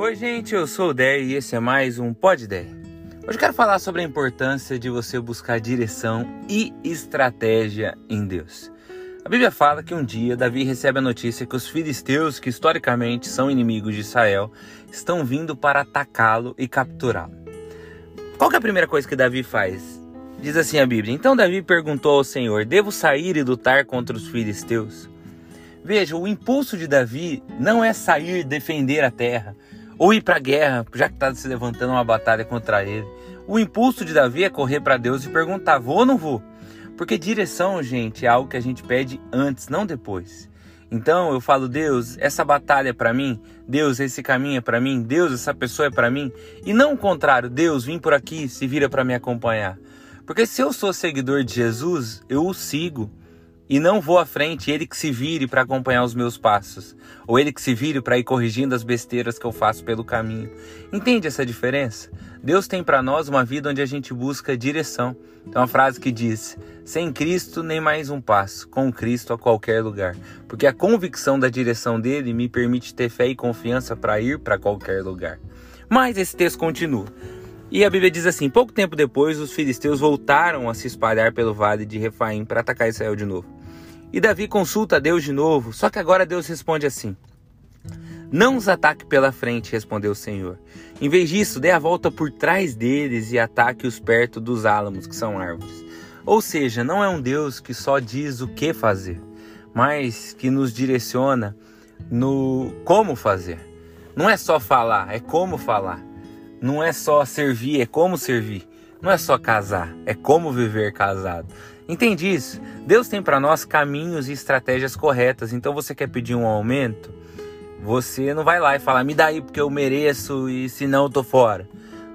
Oi, gente, eu sou o Dé e esse é mais um Pod. Hoje eu quero falar sobre a importância de você buscar direção e estratégia em Deus. A Bíblia fala que um dia Davi recebe a notícia que os filisteus, que historicamente são inimigos de Israel, estão vindo para atacá-lo e capturá-lo. Qual é a primeira coisa que Davi faz? Diz assim a Bíblia: Então Davi perguntou ao Senhor: Devo sair e lutar contra os filisteus? Veja, o impulso de Davi não é sair defender a terra, ou ir para a guerra, já que está se levantando uma batalha contra ele. O impulso de Davi é correr para Deus e perguntar: vou ou não vou? Porque direção, gente, é algo que a gente pede antes, não depois. Então eu falo, Deus, essa batalha é para mim, Deus, esse caminho é para mim, Deus, essa pessoa é para mim, e não o contrário, Deus, vim por aqui, se vira para me acompanhar. Porque se eu sou seguidor de Jesus, eu o sigo e não vou à frente, ele que se vire para acompanhar os meus passos, ou ele que se vire para ir corrigindo as besteiras que eu faço pelo caminho. Entende essa diferença? Deus tem para nós uma vida onde a gente busca direção. Tem uma frase que diz: sem Cristo nem mais um passo, com Cristo a qualquer lugar. Porque a convicção da direção dele me permite ter fé e confiança para ir para qualquer lugar. Mas esse texto continua. E a Bíblia diz assim: pouco tempo depois, os filisteus voltaram a se espalhar pelo vale de Refaim para atacar Israel de novo. E Davi consulta a Deus de novo, só que agora Deus responde assim: Não os ataque pela frente, respondeu o Senhor. Em vez disso, dê a volta por trás deles e ataque-os perto dos álamos, que são árvores. Ou seja, não é um Deus que só diz o que fazer, mas que nos direciona no como fazer. Não é só falar, é como falar. Não é só servir, é como servir. Não é só casar, é como viver casado. Entende isso? Deus tem para nós caminhos e estratégias corretas. Então você quer pedir um aumento? Você não vai lá e fala, me dá aí porque eu mereço e senão eu tô fora.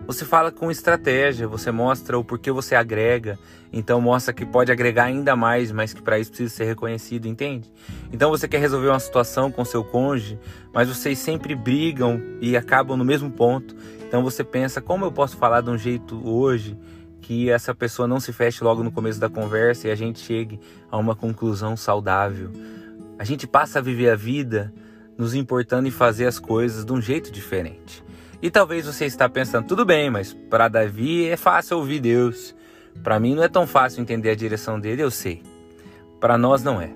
Você fala com estratégia, você mostra o porquê você agrega, então mostra que pode agregar ainda mais, mas que para isso precisa ser reconhecido, entende? Então você quer resolver uma situação com seu cônjuge, mas vocês sempre brigam e acabam no mesmo ponto. Então você pensa, como eu posso falar de um jeito hoje que essa pessoa não se feche logo no começo da conversa e a gente chegue a uma conclusão saudável. A gente passa a viver a vida nos importando em fazer as coisas de um jeito diferente. E talvez você está pensando, tudo bem, mas para Davi é fácil ouvir Deus. Para mim não é tão fácil entender a direção dele, eu sei. Para nós não é.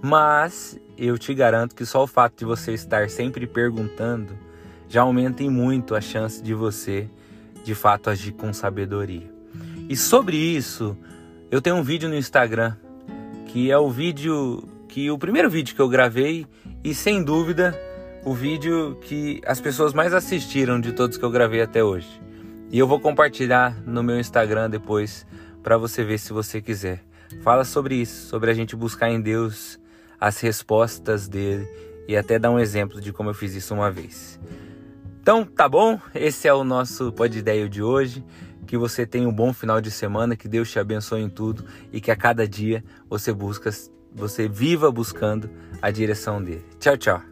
Mas eu te garanto que só o fato de você estar sempre perguntando já aumenta em muito a chance de você de fato agir com sabedoria. E sobre isso, eu tenho um vídeo no Instagram que é o vídeo que o primeiro vídeo que eu gravei e sem dúvida o vídeo que as pessoas mais assistiram de todos que eu gravei até hoje. E eu vou compartilhar no meu Instagram depois para você ver se você quiser. Fala sobre isso, sobre a gente buscar em Deus as respostas dele e até dar um exemplo de como eu fiz isso uma vez. Então, tá bom? Esse é o nosso Pod Ideia de hoje. Que você tenha um bom final de semana, que Deus te abençoe em tudo e que a cada dia você busca, você viva buscando a direção dele. Tchau, tchau.